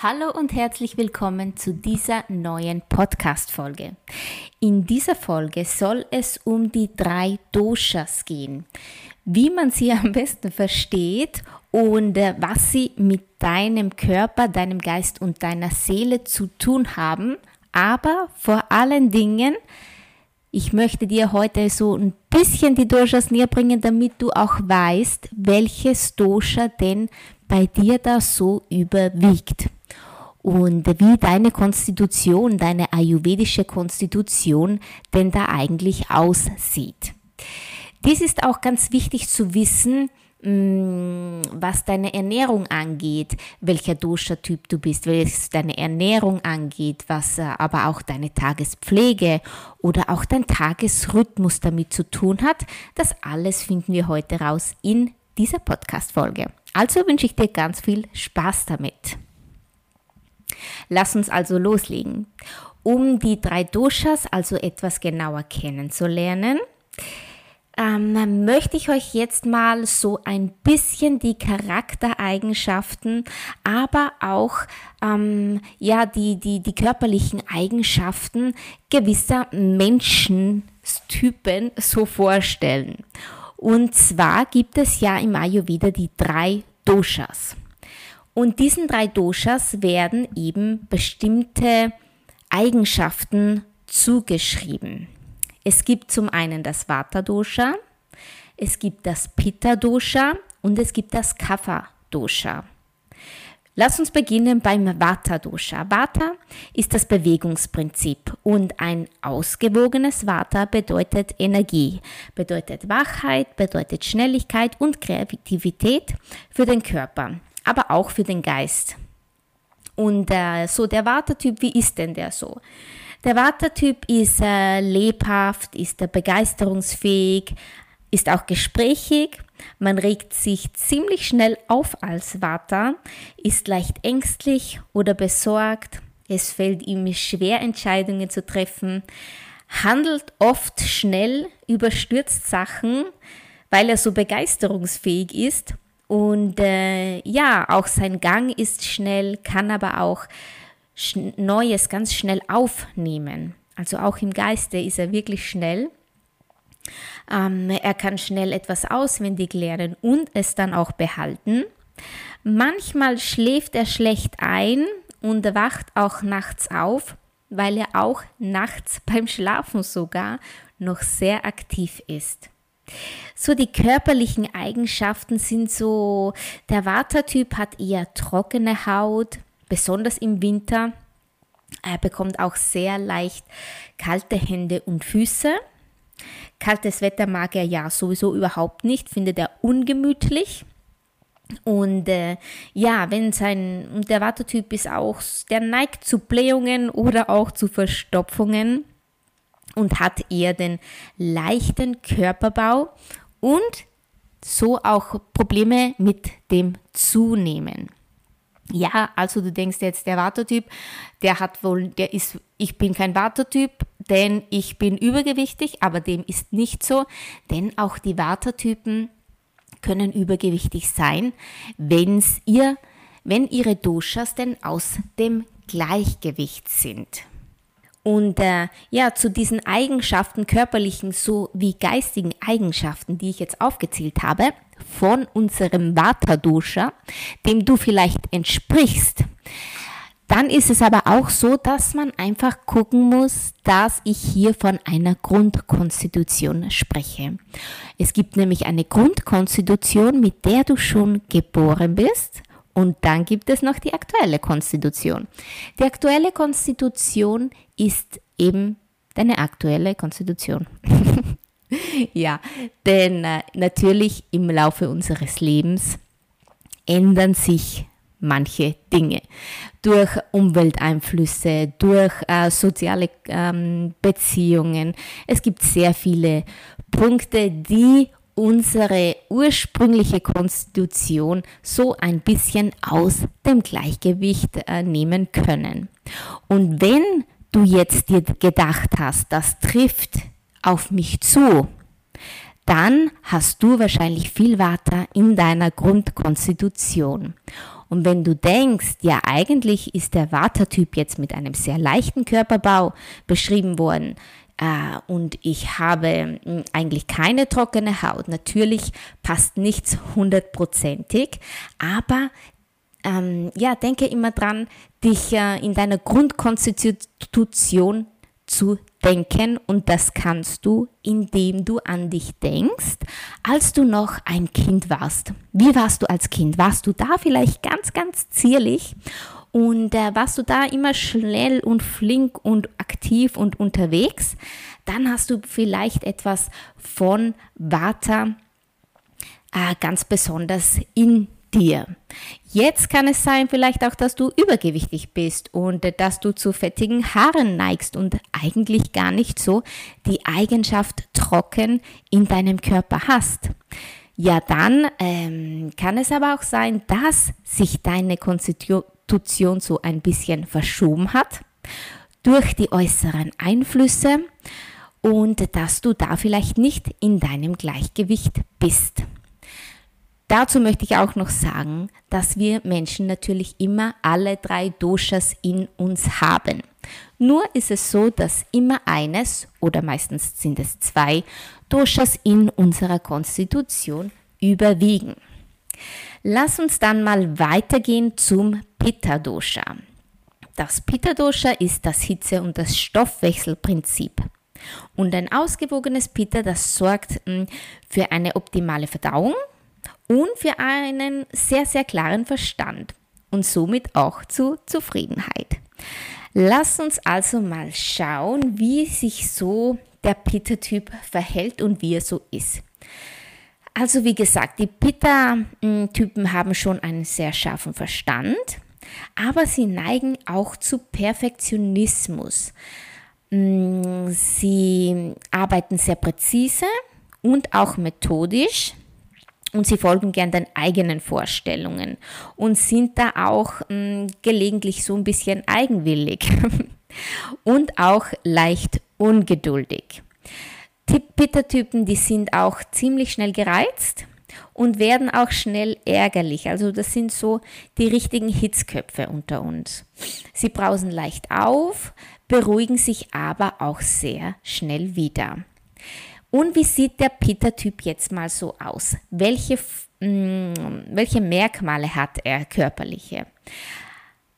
Hallo und herzlich willkommen zu dieser neuen Podcast-Folge. In dieser Folge soll es um die drei Doshas gehen, wie man sie am besten versteht und äh, was sie mit deinem Körper, deinem Geist und deiner Seele zu tun haben, aber vor allen Dingen, ich möchte dir heute so ein bisschen die Doshas näher bringen, damit du auch weißt, welches Dosha denn bei dir da so überwiegt und wie deine Konstitution, deine ayurvedische Konstitution denn da eigentlich aussieht. Dies ist auch ganz wichtig zu wissen, mm, was deine Ernährung angeht, welcher Dosha-Typ du bist, was deine Ernährung angeht, was äh, aber auch deine Tagespflege oder auch dein Tagesrhythmus damit zu tun hat. Das alles finden wir heute raus in dieser Podcast-Folge. Also wünsche ich dir ganz viel Spaß damit. Lass uns also loslegen. Um die drei Doshas also etwas genauer kennenzulernen, ähm, möchte ich euch jetzt mal so ein bisschen die Charaktereigenschaften, aber auch ähm, ja, die, die, die körperlichen Eigenschaften gewisser Menschentypen so vorstellen. Und zwar gibt es ja im Ayurveda die drei Doshas. Und diesen drei Doshas werden eben bestimmte Eigenschaften zugeschrieben. Es gibt zum einen das Vata-Dosha, es gibt das Pitta-Dosha und es gibt das Kapha-Dosha. Lass uns beginnen beim Vata-Dosha. Vata ist das Bewegungsprinzip und ein ausgewogenes Vata bedeutet Energie, bedeutet Wachheit, bedeutet Schnelligkeit und Kreativität für den Körper aber auch für den Geist. Und äh, so der Wartetyp, wie ist denn der so? Der Wartetyp ist äh, lebhaft, ist äh, begeisterungsfähig, ist auch gesprächig. Man regt sich ziemlich schnell auf als Vata, ist leicht ängstlich oder besorgt. Es fällt ihm schwer, Entscheidungen zu treffen, handelt oft schnell, überstürzt Sachen, weil er so begeisterungsfähig ist und äh, ja, auch sein Gang ist schnell, kann aber auch Neues ganz schnell aufnehmen. Also auch im Geiste ist er wirklich schnell. Ähm, er kann schnell etwas auswendig lernen und es dann auch behalten. Manchmal schläft er schlecht ein und wacht auch nachts auf, weil er auch nachts beim Schlafen sogar noch sehr aktiv ist. So die körperlichen Eigenschaften sind so, der Vata-Typ hat eher trockene Haut, besonders im Winter. Er bekommt auch sehr leicht kalte Hände und Füße. Kaltes Wetter mag er ja sowieso überhaupt nicht, findet er ungemütlich. Und äh, ja, wenn sein, der Vata-Typ ist auch, der neigt zu Blähungen oder auch zu Verstopfungen und hat eher den leichten Körperbau und so auch Probleme mit dem Zunehmen. Ja, also du denkst jetzt, der Watertyp, der hat wohl, der ist, ich bin kein Watertyp, denn ich bin übergewichtig, aber dem ist nicht so, denn auch die Watertypen können übergewichtig sein, wenn's ihr, wenn ihre Doshas denn aus dem Gleichgewicht sind. Und äh, ja, zu diesen Eigenschaften, körperlichen sowie geistigen Eigenschaften, die ich jetzt aufgezählt habe, von unserem Vata-Dosha, dem du vielleicht entsprichst, dann ist es aber auch so, dass man einfach gucken muss, dass ich hier von einer Grundkonstitution spreche. Es gibt nämlich eine Grundkonstitution, mit der du schon geboren bist und dann gibt es noch die aktuelle Konstitution. Die aktuelle Konstitution ist eben deine aktuelle Konstitution. ja, denn äh, natürlich im Laufe unseres Lebens ändern sich manche Dinge. Durch Umwelteinflüsse, durch äh, soziale ähm, Beziehungen. Es gibt sehr viele Punkte, die unsere ursprüngliche Konstitution so ein bisschen aus dem Gleichgewicht äh, nehmen können. Und wenn du jetzt dir gedacht hast, das trifft auf mich zu, dann hast du wahrscheinlich viel Water in deiner Grundkonstitution. Und wenn du denkst, ja eigentlich ist der Vata-Typ jetzt mit einem sehr leichten Körperbau beschrieben worden, und ich habe hm, eigentlich keine trockene Haut. Natürlich passt nichts hundertprozentig, aber ähm, ja, denke immer dran, dich äh, in deiner Grundkonstitution zu denken und das kannst du, indem du an dich denkst, als du noch ein Kind warst. Wie warst du als Kind? Warst du da vielleicht ganz, ganz zierlich und äh, warst du da immer schnell und flink und aktiv und unterwegs? Dann hast du vielleicht etwas von Vata äh, ganz besonders in dir. Jetzt kann es sein vielleicht auch, dass du übergewichtig bist und dass du zu fettigen Haaren neigst und eigentlich gar nicht so die Eigenschaft trocken in deinem Körper hast. Ja, dann ähm, kann es aber auch sein, dass sich deine Konstitution so ein bisschen verschoben hat durch die äußeren Einflüsse und dass du da vielleicht nicht in deinem Gleichgewicht bist. Dazu möchte ich auch noch sagen, dass wir Menschen natürlich immer alle drei Doshas in uns haben. Nur ist es so, dass immer eines oder meistens sind es zwei Doshas in unserer Konstitution überwiegen. Lass uns dann mal weitergehen zum Pitta Dosha. Das Pitta Dosha ist das Hitze- und das Stoffwechselprinzip. Und ein ausgewogenes Pitta, das sorgt hm, für eine optimale Verdauung und für einen sehr, sehr klaren Verstand und somit auch zu Zufriedenheit. Lass uns also mal schauen, wie sich so der Pitta-Typ verhält und wie er so ist. Also wie gesagt, die Pitta-Typen haben schon einen sehr scharfen Verstand, aber sie neigen auch zu Perfektionismus. Mm, sie arbeiten sehr präzise und auch methodisch und sie folgen gern den eigenen Vorstellungen und sind da auch mm, gelegentlich so ein bisschen eigenwillig und auch leicht ungeduldig. Pitta-Typen, die sind auch ziemlich schnell gereizt und werden auch schnell ärgerlich. Also das sind so die richtigen Hitzköpfe unter uns. Sie brausen leicht auf, beruhigen sich aber auch sehr schnell wieder. Und wie sieht der Peter-Typ jetzt mal so aus? Welche, mh, mm, welche Merkmale hat er körperliche?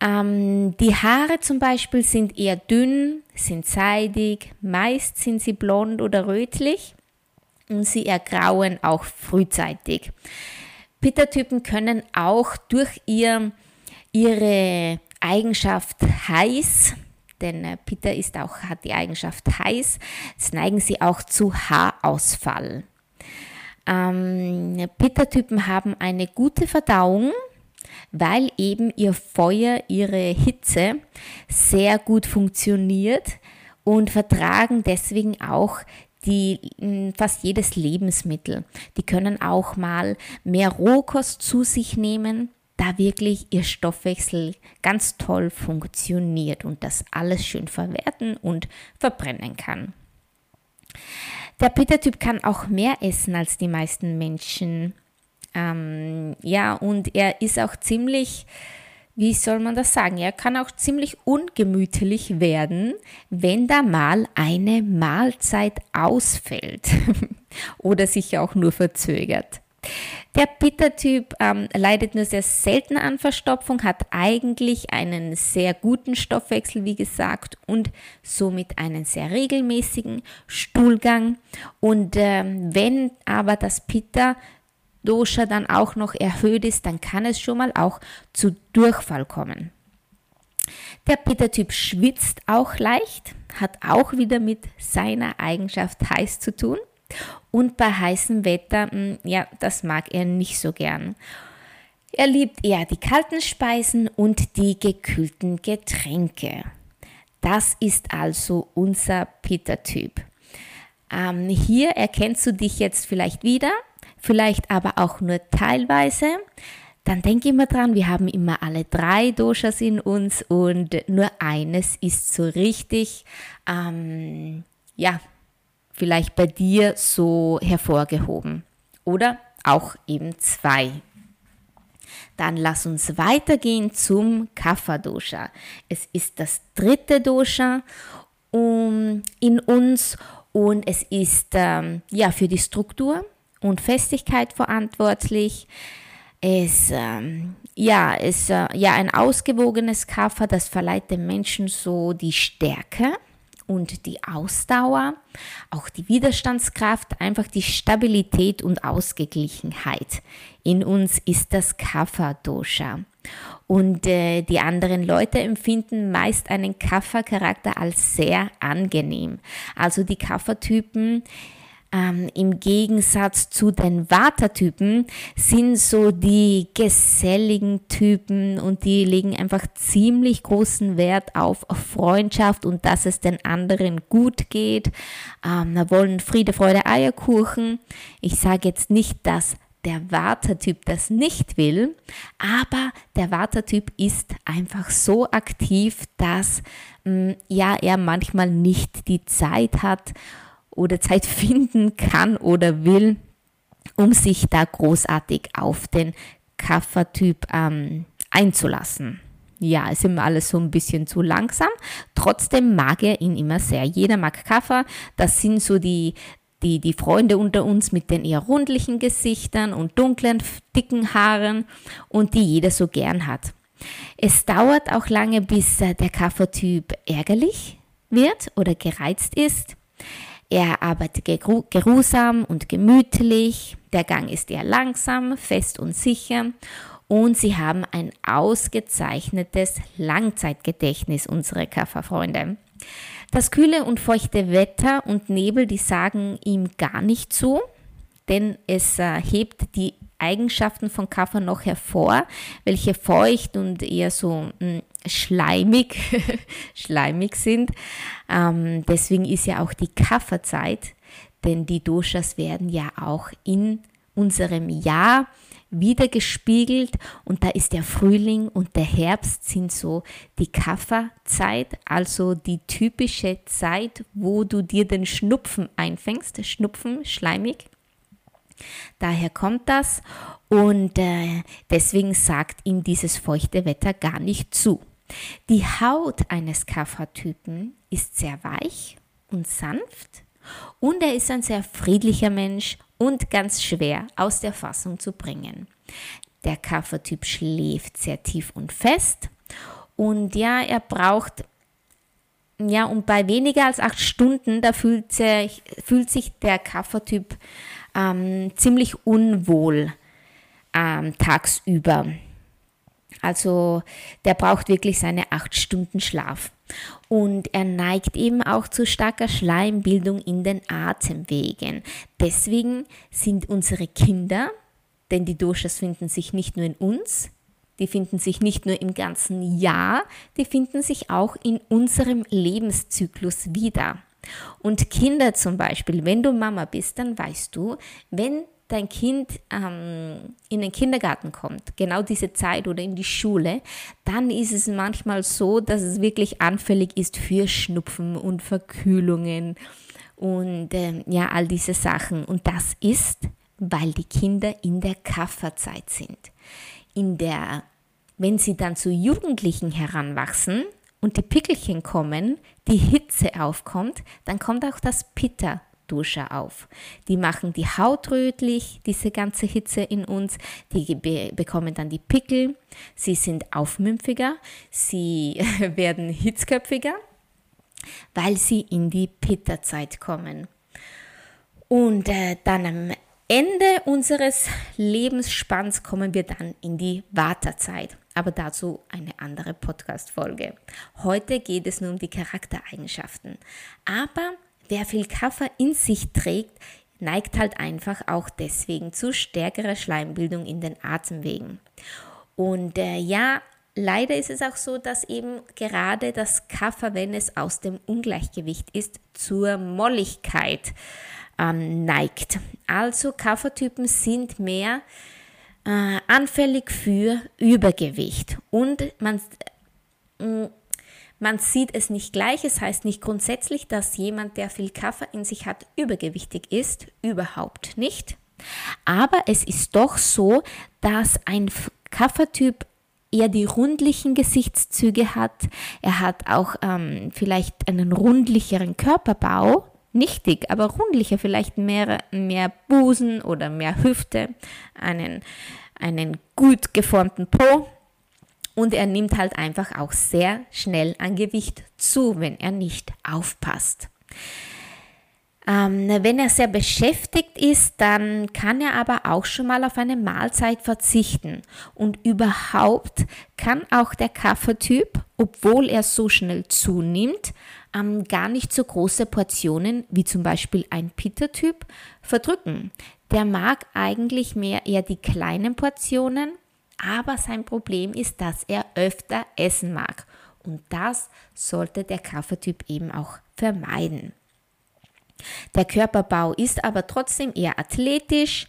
Ähm, die Haare zum Beispiel sind eher dünn, sind seidig, meist sind sie blond oder rötlich und sie ergrauen auch frühzeitig. Peter-Typen können auch durch ihr, ihre Eigenschaft heiß denn äh, Peter ist auch, hat die Eigenschaft heiß, jetzt neigen sie auch zu Haarausfall. Ähm, Pitta-Typen haben eine gute Verdauung, weil eben ihr Feuer, ihre Hitze sehr gut funktioniert und vertragen deswegen auch die fast jedes Lebensmittel. Die können auch mal mehr Rohkost zu sich nehmen da wirklich ihr Stoffwechsel ganz toll funktioniert und das alles schön verwerten und verbrennen kann. Der Peter-Typ kann auch mehr essen als die meisten Menschen. Ähm, ja, und er ist auch ziemlich, wie soll man das sagen, er kann auch ziemlich ungemütlich werden, wenn da mal eine Mahlzeit ausfällt oder sich auch nur verzögert. Der Pitta-Typ ähm, leidet nur sehr selten an Verstopfung, hat eigentlich einen sehr guten Stoffwechsel, wie gesagt, und somit einen sehr regelmäßigen Stuhlgang. Und ähm, wenn aber das Pitta Dosha dann auch noch erhöht ist, dann kann es schon mal auch zu Durchfall kommen. Der Pitta-Typ schwitzt auch leicht, hat auch wieder mit seiner Eigenschaft heiß zu tun. Und bei heißem Wetter, hm, ja, das mag er nicht so gern. Er liebt eher die kalten Speisen und die gekühlten Getränke. Das ist also unser Peter-Typ. Ähm, hier erkennst du dich jetzt vielleicht wieder, vielleicht aber auch nur teilweise. Dann denk immer dran, wir haben immer alle drei Doshas in uns und nur eines ist so richtig, ähm, ja, vielleicht bei dir so hervorgehoben. Oder auch eben zwei. Dann lass uns weitergehen zum Kapha-Dosha. Es ist das dritte Dosha in uns und es ist ähm, ja für die Struktur und Festigkeit verantwortlich. Es ähm, ja, ist äh, ja ein ausgewogenes Kapha, das verleiht dem Menschen so die Stärke und die Ausdauer, auch die Widerstandskraft, einfach die Stabilität und Ausgeglichenheit. In uns ist das Kapha-Dosha. Und äh, die anderen Leute empfinden meist einen Kapha-Charakter als sehr angenehm. Also die Kapha-Typen, ähm, Im Gegensatz zu den Vata-Typen sind so die geselligen Typen und die legen einfach ziemlich großen Wert auf Freundschaft und dass es den anderen gut geht. Ähm, wollen Friede, Freude, Eierkuchen. Ich sage jetzt nicht, dass der Vata-Typ das nicht will, aber der Vata-Typ ist einfach so aktiv, dass mh, mm, ja er manchmal nicht die Zeit hat, oder Zeit finden kann oder will, um sich da großartig auf den Kaffertyp ähm, einzulassen. Ja, ist ihm alles so ein bisschen zu langsam. Trotzdem mag er ihn immer sehr. Jeder mag Kaffer. Das sind so die, die, die Freunde unter uns mit den eher rundlichen Gesichtern und dunklen, dicken Haaren und die jeder so gern hat. Es dauert auch lange, bis äh, der Kaffertyp ärgerlich wird oder gereizt ist. Er arbeitet geruhsam und gemütlich, der Gang ist eher langsam, fest und sicher und sie haben ein ausgezeichnetes Langzeitgedächtnis, unsere Kafferfreunde. Das kühle und feuchte Wetter und Nebel, die sagen ihm gar nicht zu, denn es äh, hebt die Eigenschaften von Kaffer noch hervor, welche feucht und eher so hm, schleimig, schleimig sind. Ähm, deswegen ist ja auch die Kafferzeit, denn die Doshas werden ja auch in unserem Jahr wieder gespiegelt und da ist der Frühling und der Herbst sind so die Kafferzeit, also die typische Zeit, wo du dir den Schnupfen einfängst, Schnupfen, schleimig. Daher kommt das und äh, deswegen sagt ihm dieses feuchte Wetter gar nicht zu. Die Haut eines Kapha-Typen ist sehr weich und sanft und er ist ein sehr friedlicher Mensch und ganz schwer aus der Fassung zu bringen. Der Kapha-Typ schläft sehr tief und fest und ja, er braucht ja, und bei weniger als acht Stunden, da fühlt sich, fühlt sich der Kapha-Typ ähm, ziemlich unwohl ähm, tagsüber. Also der braucht wirklich seine acht Stunden Schlaf. Und er neigt eben auch zu starker Schleimbildung in den Atemwegen. Deswegen sind unsere Kinder, denn die Doshas finden sich nicht nur in uns, die finden sich nicht nur im ganzen Jahr, die finden sich auch in unserem Lebenszyklus wieder. Und Kinder zum Beispiel, wenn du Mama bist, dann weißt du, wenn dein Kind ähm, in den Kindergarten kommt, genau diese Zeit oder in die Schule, dann ist es manchmal so, dass es wirklich anfällig ist für Schnupfen und Verkühlungen und ähm, ja, all diese Sachen. Und das ist, weil die Kinder in der Kafferzeit sind. In der, wenn sie dann zu Jugendlichen heranwachsen, und die Pickelchen kommen, die Hitze aufkommt, dann kommt auch das Pitta Dusche auf. Die machen die Haut rötlich, diese ganze Hitze in uns. Die be bekommen dann die Pickel. Sie sind aufmümpfiger. Sie werden hitzköpfiger, weil sie in die Pitta-Zeit kommen. Und äh, dann am Ende unseres Lebensspanns kommen wir dann in die Wartezeit. Aber dazu eine andere Podcast-Folge. Heute geht es nur um die Charaktereigenschaften. Aber wer viel Kaffer in sich trägt, neigt halt einfach auch deswegen zu stärkerer Schleimbildung in den Atemwegen. Und äh, ja, leider ist es auch so, dass eben gerade das Kaffer, wenn es aus dem Ungleichgewicht ist, zur Molligkeit ähm, neigt. Also Kaffertypen sind mehr äh, anfällig für Übergewicht und man, äh, man sieht es nicht gleich. Es heißt nicht grundsätzlich, dass jemand, der viel Kaffee in sich hat, übergewichtig ist. Überhaupt nicht. Aber es ist doch so, dass ein Kaffertyp eher die rundlichen Gesichtszüge hat. Er hat auch ähm, vielleicht einen rundlicheren Körperbau. Nicht dick, aber rundlicher, vielleicht mehr, mehr Busen oder mehr Hüfte, einen, einen gut geformten Po und er nimmt halt einfach auch sehr schnell an Gewicht zu, wenn er nicht aufpasst. Ähm, wenn er sehr beschäftigt ist, dann kann er aber auch schon mal auf eine Mahlzeit verzichten. Und überhaupt kann auch der Kaffertyp, obwohl er so schnell zunimmt, ähm, gar nicht so große Portionen wie zum Beispiel ein Pitta-Typ verdrücken. Der mag eigentlich mehr eher die kleinen Portionen aber sein Problem ist, dass er öfter essen mag. Und das sollte der Kaffertyp eben auch vermeiden. Der Körperbau ist aber trotzdem eher athletisch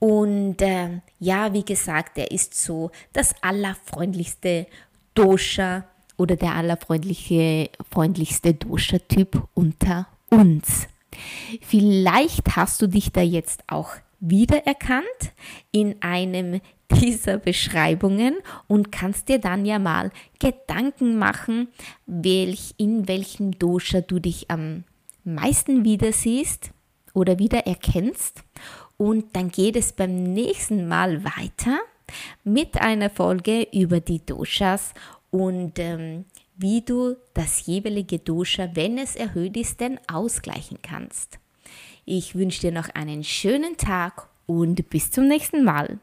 und äh, ja, wie gesagt, er ist so das allerfreundlichste Dosha oder der allerfreundlichste Dosha-Typ unter uns. Vielleicht hast du dich da jetzt auch wiedererkannt in einem dieser Beschreibungen und kannst dir dann ja mal Gedanken machen, welch, in welchem Dosha du dich am meisten wieder siehst oder wieder erkennst. Und dann geht es beim nächsten Mal weiter mit einer Folge über die Doshas und ähm, wie du das jeweilige Dosha, wenn es erhöht ist, denn ausgleichen kannst. Ich wünsche dir noch einen schönen Tag und bis zum nächsten Mal.